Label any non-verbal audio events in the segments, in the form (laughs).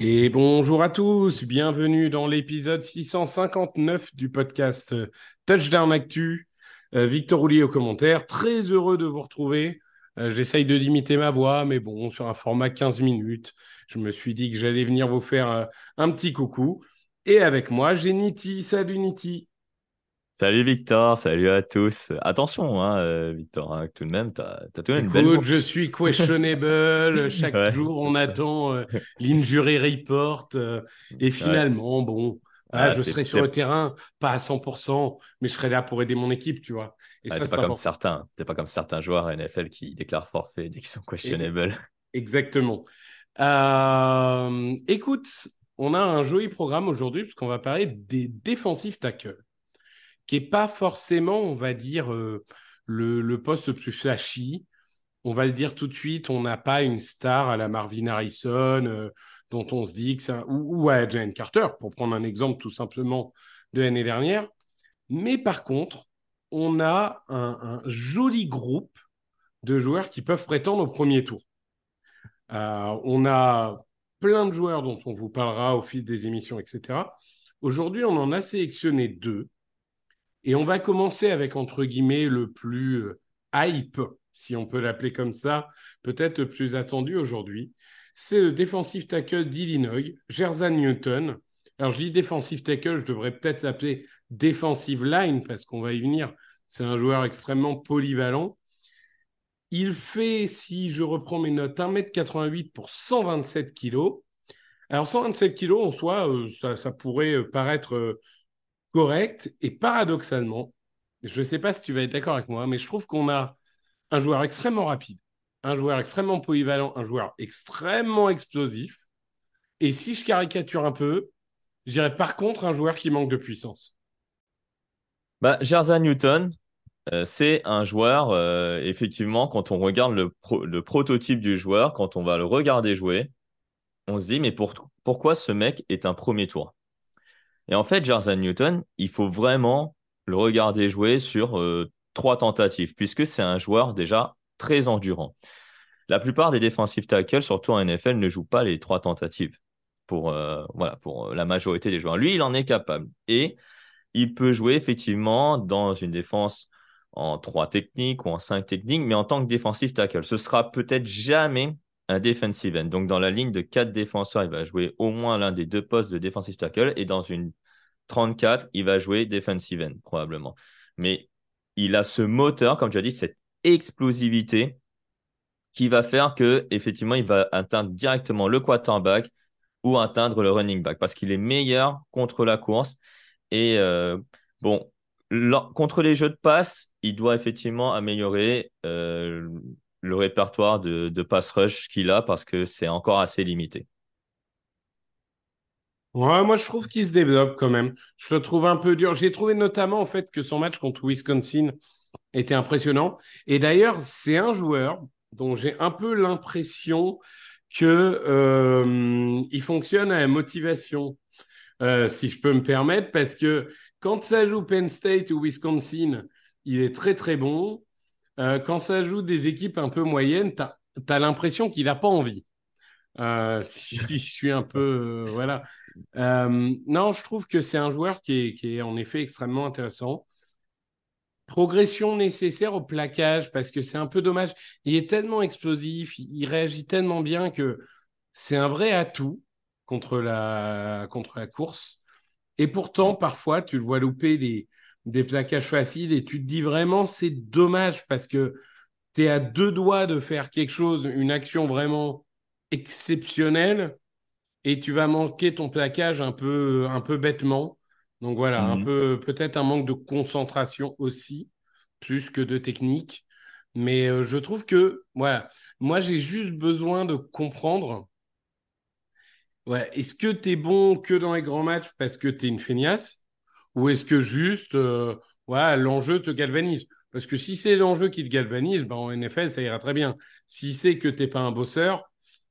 Et bonjour à tous, bienvenue dans l'épisode 659 du podcast Touchdown Actu. Euh, Victor Roulier au commentaire, très heureux de vous retrouver. Euh, J'essaye de limiter ma voix, mais bon, sur un format 15 minutes, je me suis dit que j'allais venir vous faire euh, un petit coucou. Et avec moi, j'ai Niti. Salut Niti. Salut Victor, salut à tous. Attention, hein, euh, Victor, hein, tout de même, tu as, tout de même une belle Écoute, je suis questionable. (laughs) Chaque Ouais. jour, on attend euh, (laughs) l'injury report. euh, et finalement, bon, ah, Ah, je serai sur le terrain, pas à 100%, mais je serai là pour aider mon équipe, tu vois. Et Ah, ça, t'es c'est pas comme certains, t'es pas comme certains joueurs NFL qui déclarent forfait dès qu'ils sont questionnables. Exactement. Euh, écoute, on a un joli programme aujourd'hui puisqu'on va parler des défensifs tackles, qui est pas forcément, on va dire, euh, le, poste le plus flashy. On va le dire tout de suite, on n'a pas une star à la Marvin Harrison euh, dont on se dit que un- ou, à Jane Carter, pour prendre un exemple tout simplement de l'année dernière. Mais par contre, on a un, un joli groupe de joueurs qui peuvent prétendre au premier tour. Euh, on a plein de joueurs dont on vous parlera au fil des émissions, etc. Aujourd'hui, on en a sélectionné deux. Et on va commencer avec, entre guillemets, le plus euh, hype, si on peut l'appeler comme ça, peut-être le plus attendu aujourd'hui. C'est le défensif tackle d'Illinois, Jerzan Newton. Alors, je dis défensif tackle, je devrais peut-être l'appeler defensive line, parce qu'on va y venir. C'est un joueur extrêmement polyvalent. Il fait, si je reprends mes notes, 1m88 pour 127 kg. Alors 127 kg en soi, euh, ça, pourrait euh, paraître correct. Et paradoxalement, je ne sais pas si tu vas être d'accord avec moi, mais je trouve qu'on a un joueur extrêmement rapide, un joueur extrêmement polyvalent, un joueur extrêmement explosif. Et si je caricature un peu, je dirais par contre un joueur qui manque de puissance. Bah, Jerzan Newton, euh, c'est un joueur, euh, effectivement, quand on regarde le, pro- le prototype du joueur, quand on va le regarder jouer, on se dit, mais pour- pourquoi ce mec est un premier tour? Et en fait, Jerzan Newton, il faut vraiment le regarder jouer sur euh, trois tentatives, puisque c'est un joueur déjà très endurant. La plupart des defensive tackles, surtout en NFL, ne jouent pas les trois tentatives pour, euh, voilà, pour euh, la majorité des joueurs. Lui, il en est capable. Et il peut jouer effectivement dans une défense en trois techniques ou en cinq techniques, mais en tant que defensive tackle. Ce sera peut-être jamais un defensive end. Donc, dans la ligne de quatre défenseurs, il va jouer au moins l'un des deux postes de defensive tackle et dans une 34, il va jouer defensive end, probablement. Mais il a ce moteur, comme tu as dit, cette explosivité qui va faire que effectivement, il va atteindre directement le quarterback ou atteindre le running back parce qu'il est meilleur contre la course. Et euh, bon, contre les jeux de passe, il doit effectivement améliorer euh, le répertoire de, de pass rush qu'il a parce que c'est encore assez limité. Ouais, moi je trouve qu'il se développe quand même. Je le trouve un peu dur. J'ai trouvé notamment en fait que son match contre Wisconsin était impressionnant. Et d'ailleurs, c'est un joueur dont j'ai un peu l'impression que euh, fonctionne à la motivation, euh, si je peux me permettre, parce que quand ça joue Penn State ou Wisconsin, il est très très bon. Euh, quand ça joue des équipes un peu moyennes, tu as, l'impression qu'il n'a pas envie. (laughs) si je suis un peu. voilà. non, je trouve que c'est un joueur qui est, qui est en effet extrêmement intéressant progression nécessaire au plaquage parce que c'est un peu dommage. Il est tellement explosif, il réagit tellement bien que c'est un vrai atout contre la, contre la course. Et pourtant, parfois, tu le vois louper des, des plaquages faciles et tu te dis vraiment c'est dommage parce que tu es à deux doigts de faire quelque chose, une action vraiment exceptionnelle et tu vas manquer ton plaquage un peu, un peu bêtement. Donc voilà, un mhm. peu peut-être un manque de concentration aussi, plus que de technique. Mais euh, je trouve que, voilà, moi j'ai juste besoin de comprendre. Ouais, est-ce que tu es bon que dans les grands matchs parce que tu es une feignasse? Ou est-ce que juste euh, l'enjeu te galvanise? Parce que si c'est l'enjeu qui te galvanise, ben, en NFL, ça ira très bien. Si c'est que tu n'es pas un bosseur,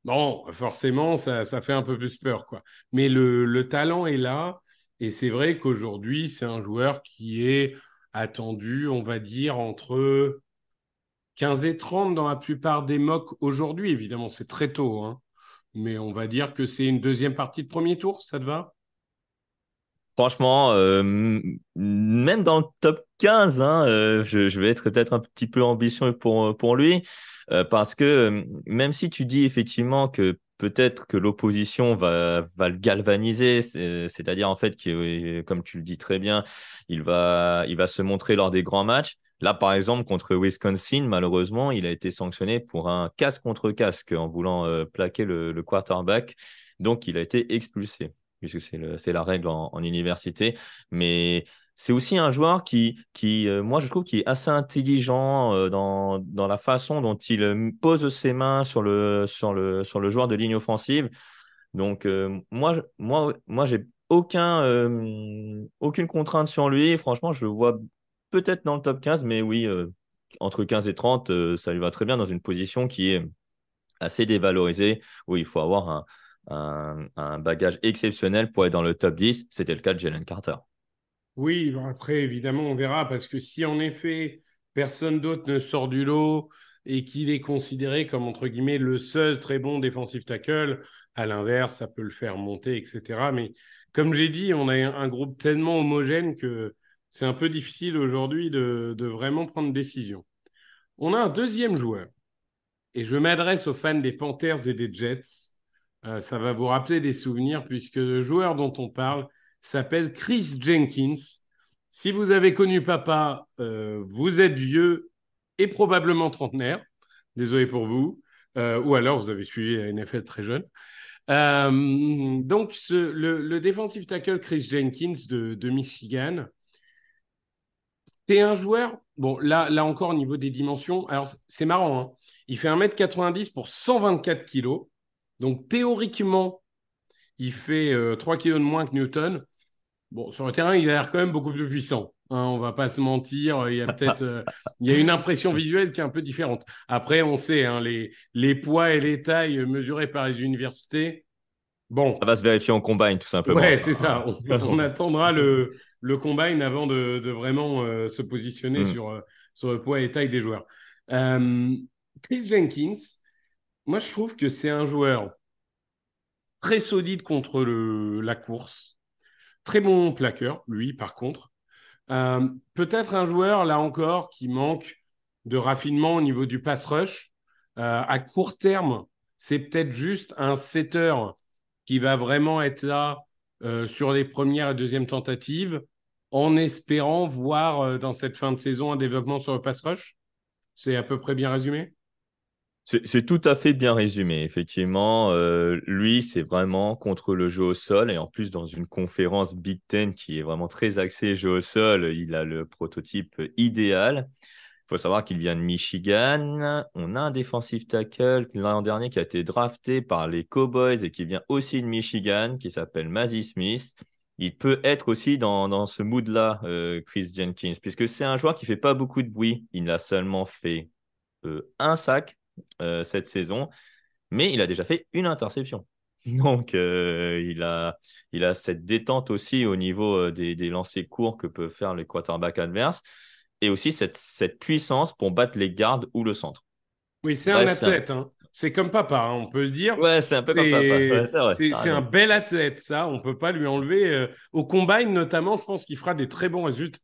bon, forcément, ça, ça, fait un peu plus peur. quoi. Mais le, le talent est là. Et c'est vrai qu'aujourd'hui, c'est un joueur qui est attendu, on va dire, entre 15 et 30 dans la plupart des mocks aujourd'hui. Évidemment, c'est très tôt, hein. mais on va dire que c'est une deuxième partie de premier tour, ça te va? Franchement, euh, même dans le top 15, hein, euh, je, vais être peut-être un petit peu ambitieux pour, pour lui, euh, parce que même si tu dis effectivement que peut-être que l'opposition va, va le galvaniser, c'est-à-dire en fait que, comme tu le dis très bien, il va, se montrer lors des grands matchs. Là, par exemple, contre Wisconsin, malheureusement, il a été sanctionné pour un casque contre casque en voulant plaquer le, quarterback. Donc, il a été expulsé, puisque c'est la règle en, en université. Mais c'est aussi un joueur qui, qui euh, moi, je trouve, qui est assez intelligent euh, dans, dans la façon dont il euh, pose ses mains sur le, sur le, sur le joueur de ligne offensive. Donc, moi, moi, moi j'ai aucun, aucune contrainte sur lui. Franchement, je le vois peut-être dans le top 15, mais oui, entre 15 et 30, ça lui va très bien dans une position qui est assez dévalorisée, où il faut avoir un, un, bagage exceptionnel pour être dans le top 10. C'était le cas de Jalen Carter. Oui, après, évidemment, on verra, parce que si en effet, personne d'autre ne sort du lot et qu'il est considéré comme, entre guillemets, le seul très bon défensif tackle, à l'inverse, ça peut le faire monter, etc. Mais comme j'ai dit, on a un groupe tellement homogène que c'est un peu difficile aujourd'hui de, vraiment prendre décision. On a un deuxième joueur, et je m'adresse aux fans des Panthers et des Jets. Euh, ça va vous rappeler des souvenirs, puisque le joueur dont on parle, s'appelle Chris Jenkins. Si vous avez connu papa, euh, vous êtes vieux et probablement trentenaire. Désolé pour vous. Euh, ou alors vous avez suivi la NFL très jeune. Donc, le, le defensive tackle Chris Jenkins de, Michigan, c'est un joueur. Bon, là, encore, au niveau des dimensions, alors c'est marrant. Hein. il fait 1m90 pour 124 kg. Donc, théoriquement, il fait 3 kg de moins que Newton. Bon, sur le terrain, il a l'air quand même beaucoup plus puissant. Hein, on va pas se mentir. Il y a peut-être, euh, il y a une impression visuelle qui est un peu différente. Après, on sait, hein, les, les poids et les tailles mesurés par les universités. Bon. Ça va se vérifier en combine, tout simplement. Ouais, c'est ça. (laughs) On, attendra le, le combine avant de, de vraiment euh, se positionner mm. sur, euh, sur le poids et taille des joueurs. Chris Jenkins, moi, je trouve que c'est un joueur très solide contre la course Très bon plaqueur, lui, par contre. Euh, peut-être un joueur, là encore, qui manque de raffinement au niveau du pass rush. Euh, à court terme, c'est peut-être juste un setter qui va vraiment être là euh, sur les premières et deuxièmes tentatives, en espérant voir dans cette fin de saison un développement sur le pass rush. C'est à peu près bien résumé c'est tout à fait bien résumé, effectivement. Euh, lui, c'est vraiment contre le jeu au sol et en plus dans une conférence Big Ten qui est vraiment très axée jeu au sol, il a le prototype idéal. Il faut savoir qu'il vient de Michigan. On a un defensive tackle l'an dernier qui a été drafté par les Cowboys et qui vient aussi de Michigan, qui s'appelle Mazzy Smith. Il peut être aussi dans, dans ce mood-là, euh, Chris Jenkins, puisque c'est un joueur qui fait pas beaucoup de bruit. Il a seulement fait euh, un sac euh, cette saison, mais il a déjà fait une interception. (laughs) Donc, euh, il, a, il a cette détente aussi au niveau euh, des, des lancers courts que peuvent faire les quarterbacks adverses et aussi cette, cette puissance pour battre les gardes ou le centre. Oui, c'est un athlète. Hein. c'est comme papa, hein, on peut le dire. Ouais, c'est un peu comme papa. c'est un bel athlète, ça. On peut pas lui enlever. Euh, au combine, notamment, je pense qu'il fera des très bons résultats.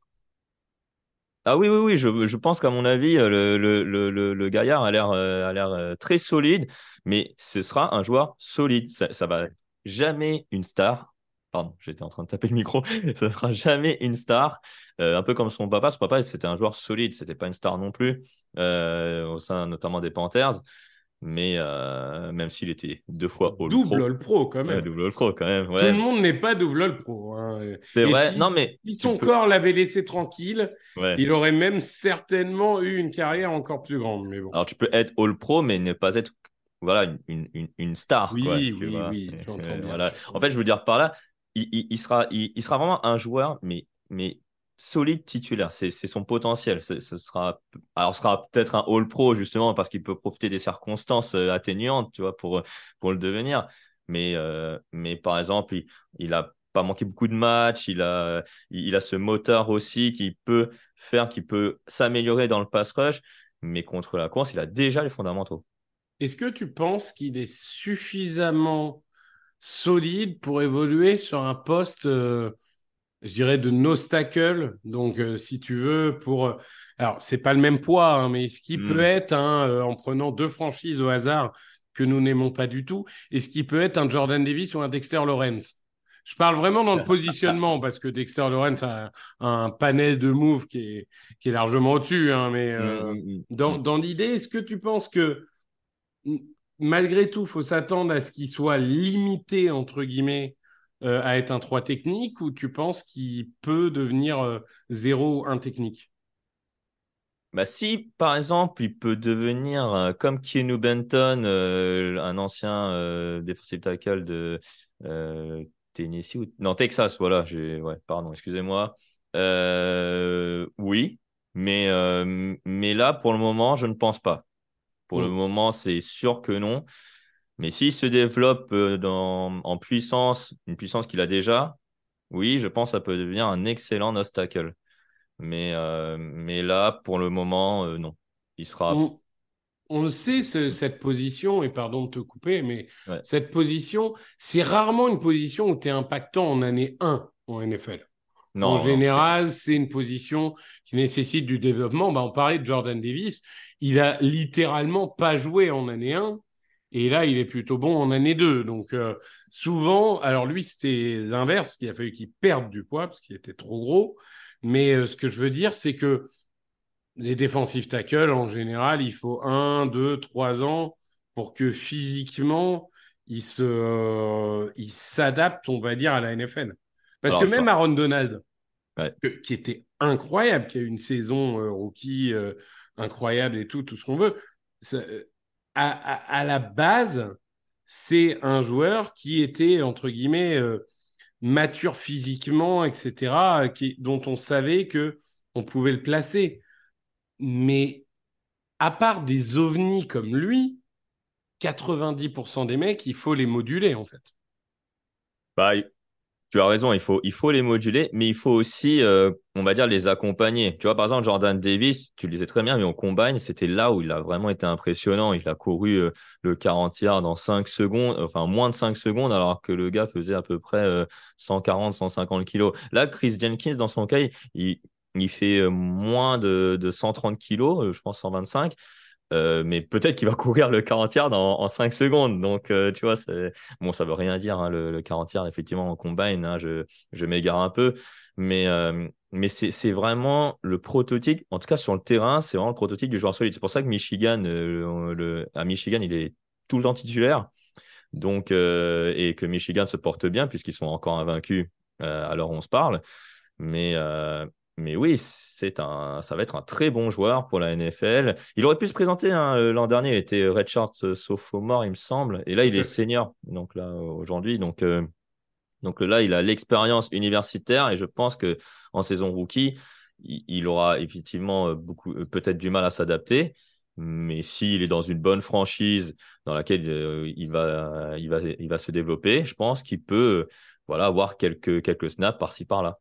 Ah oui, oui, oui, je, je pense qu'à mon avis, euh, le, le, le, le gaillard a l'air a l'air très solide, mais ce sera un joueur solide. Ça, ça va jamais une star. Pardon, j'étais en train de taper le micro. (laughs) ça sera jamais une star. un peu comme son papa. Son papa, c'était un joueur solide. C'était pas une star non plus, au sein notamment des Panthers mais euh, même s'il était deux fois All double Pro. All Pro quand même. double All Pro quand même. Tout le monde n'est pas double All Pro. Hein. C'est vrai. non mais si son corps l'avait laissé tranquille, il aurait même certainement eu une carrière encore plus grande. Mais bon. Alors tu peux être All Pro, mais ne pas être voilà une, une, une star. Oui, quoi, oui, oui. (laughs) voilà. En fait, je veux dire par là, il, il, sera, il, il, sera vraiment un joueur, mais mais solide titulaire. C'est son potentiel. Ce sera, alors, ce sera peut-être un All-Pro, justement, parce qu'il peut profiter des circonstances euh, atténuantes, tu vois, pour, pour le devenir. Mais, euh, mais par exemple, il, il a pas manqué beaucoup de matchs. Il a, a ce moteur aussi qui peut faire, qui peut s'améliorer dans le pass rush. Mais contre la course, il a déjà les fondamentaux. Est-ce que tu penses qu'il est suffisamment solide pour évoluer sur un poste euh, je dirais, de nostacles. Donc, euh, si tu veux, pour. Euh, alors, c'est pas le même poids, hein, mais ce qui peut hmm. être, hein, euh, en prenant deux franchises au hasard que nous n'aimons pas du tout, et ce qui peut être un Jordan Davis ou un Dexter Lawrence. Je parle vraiment dans le (laughs) positionnement parce que Dexter Lawrence a un, panel de moves qui est, qui est largement au-dessus. Hein, mais hmm, hmm, dans, dans l'idée, est-ce que tu penses que malgré tout, il faut s'attendre à ce qu'il soit limité, entre guillemets, euh, à être un 3 technique ou tu penses qu'il peut devenir 0 euh, 1 technique? Bah, si, par exemple, il peut devenir euh, comme Keanu Benton, un ancien defensive tackle de Tennessee ou non Texas, voilà. Ouais, pardon, excusez-moi. oui, mais mais là, pour le moment, je ne pense pas. Pour le mm. moment, c'est sûr que non. Mais s'il se développe euh, dans, en puissance, une puissance qu'il a déjà, oui, je pense que ça peut devenir un excellent obstacle. Mais, euh, mais là, pour le moment, euh, non. Il sera. On, le sait, cette position, et pardon de te couper, mais cette position, c'est rarement une position où tu es impactant en année 1 en NFL. Non, en général, c'est une position qui nécessite du développement. Bah, on parlait de Jordan Davis. Il a littéralement pas joué en année 1 et là, il est plutôt bon en année 2. Donc, euh, souvent, alors lui, c'était l'inverse, qu'il a fallu qu'il perde du poids parce qu'il était trop gros. Mais euh, ce que je veux dire, c'est que les défensifs tackles, en général, il faut un, deux, trois ans pour que physiquement, ils euh, s'adaptent, on va dire, à la NFL. Parce que même Aaron Donald, qui était incroyable, qui a eu une saison rookie incroyable et tout, tout ce qu'on veut, à, la base, c'est un joueur qui était, entre guillemets, euh, mature physiquement, etc., dont on savait que on pouvait le placer. Mais à part des ovnis comme lui, 90% des mecs, il faut les moduler, en fait. Bah, tu as raison, il faut, il faut les moduler, mais il faut aussi, euh, on va dire, les accompagner. Tu vois, par exemple, Jordan Davis, tu le disais très bien, mais on combine, c'était là où il a vraiment été impressionnant. Il a couru euh, le 40 yards dans 5 secondes, enfin moins de 5 secondes, alors que le gars faisait à peu près 140, euh, 150 kilos. Là, Chris Jenkins, dans son cas, il, il fait moins de, de 130 kilos, je pense 125. Euh, mais peut-être qu'il va (laughs) courir le 40 yards en, 5 secondes. Donc, euh, tu vois, bon, ça veut rien dire, hein, le, 40 yards, effectivement, en combine. Hein, je, je m'égare un peu. Mais, euh, mais c'est vraiment le prototype, en tout cas sur le terrain, c'est vraiment le prototype du joueur solide. C'est pour ça que Michigan, le, à Michigan, il est tout le temps titulaire. Donc, et que Michigan se porte bien, puisqu'ils sont encore invaincus où on se parle. Mais, mais oui, c'est un, ça va être un très bon joueur pour la NFL. Il aurait pu se présenter hein, euh, l'an dernier, il était redshirt euh, sophomore, il me semble, et là il est senior. Donc là aujourd'hui, donc euh, donc là il a l'expérience universitaire et je pense que en saison rookie, il, aura effectivement beaucoup peut-être du mal à s'adapter. Mais s'il est dans une bonne franchise dans laquelle il, va, il, va, il va se développer, je pense qu'il peut voilà, avoir quelques, quelques snaps par-ci par-là.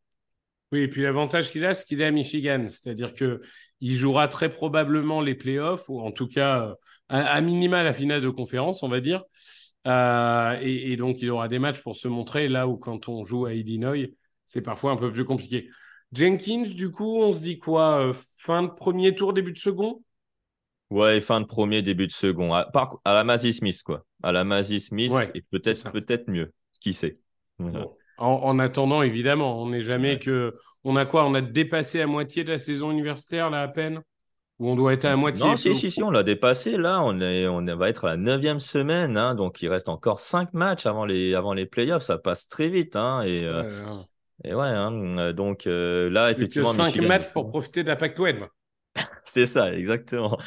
Oui, et puis l'avantage qu'il a, c'est qu'il est à Michigan. C'est-à-dire qu'il il jouera très probablement les playoffs, ou en tout cas, à, minima la finale de conférence, on va dire. Et, et, donc, il aura des matchs pour se montrer là où, quand on joue à Illinois, c'est parfois un peu plus compliqué. Jenkins, du coup, on se dit quoi Fin de premier tour, début de second? Ouais, fin de premier, début de second. À, à la Mazzy Smith, quoi. À la Mazzy Smith, et peut-être peut-être mieux. Qui sait? En, attendant, évidemment, on n'est jamais que. On a quoi? On a dépassé à moitié de la saison universitaire, là, à peine? Ou on doit être à moitié Non, si, si, si, on l'a dépassé. Là, on, est, on va être à la neuvième semaine. Hein, donc, il reste encore cinq matchs avant les, avant les playoffs. Ça passe très vite. Hein, et, euh, et ouais, hein, donc euh, là, effectivement. Cinq matchs pour profiter de la Pac 12. (laughs) C'est ça, exactement.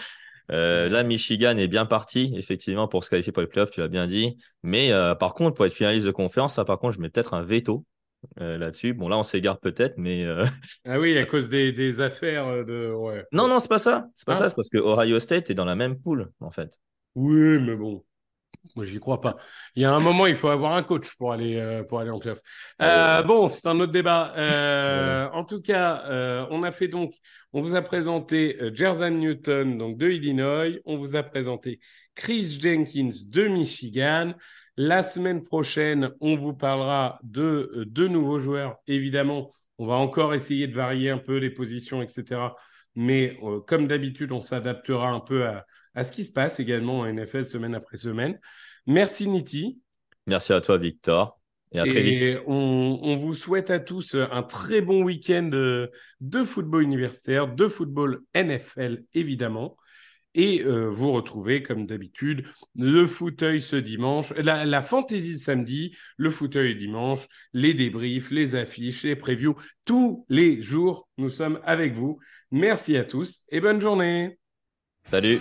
Euh, là, Michigan est bien parti, effectivement, pour se qualifier pour les playoffs, tu l'as bien dit. Mais euh, par contre, pour être finaliste de conférence, ça, par contre, je mets peut-être un veto euh, là-dessus. Bon, là, on s'égare peut-être, mais. (laughs) Ah oui, à cause des, affaires de. Ouais. Non, non, c'est pas ça. C'est pas ah. ça. C'est parce que Ohio State est dans la même poule, en fait. Oui, mais bon. Moi, j'y crois pas. Il y a un moment, il faut avoir un coach pour aller, euh, pour aller en playoff. Euh, bon, c'est un autre débat. Euh, en tout cas, on a fait donc, on vous a présenté Jerzan Newton, donc de Illinois. On vous a présenté Chris Jenkins de Michigan. La semaine prochaine, on vous parlera de deux nouveaux joueurs. Évidemment, on va encore essayer de varier un peu les positions, etc. Mais comme d'habitude, on s'adaptera un peu à, à ce qui se passe également en NFL semaine après semaine. Merci Niti. Merci à toi Victor. Et à très vite. On, vous souhaite à tous un très bon week-end de football universitaire, de football NFL évidemment. Et euh, vous retrouvez, comme d'habitude, le fauteuil ce dimanche, la, la fantaisie samedi, le fauteuil dimanche, les débriefs, les affiches, les previews. Tous les jours, nous sommes avec vous. Merci à tous et bonne journée. Salut.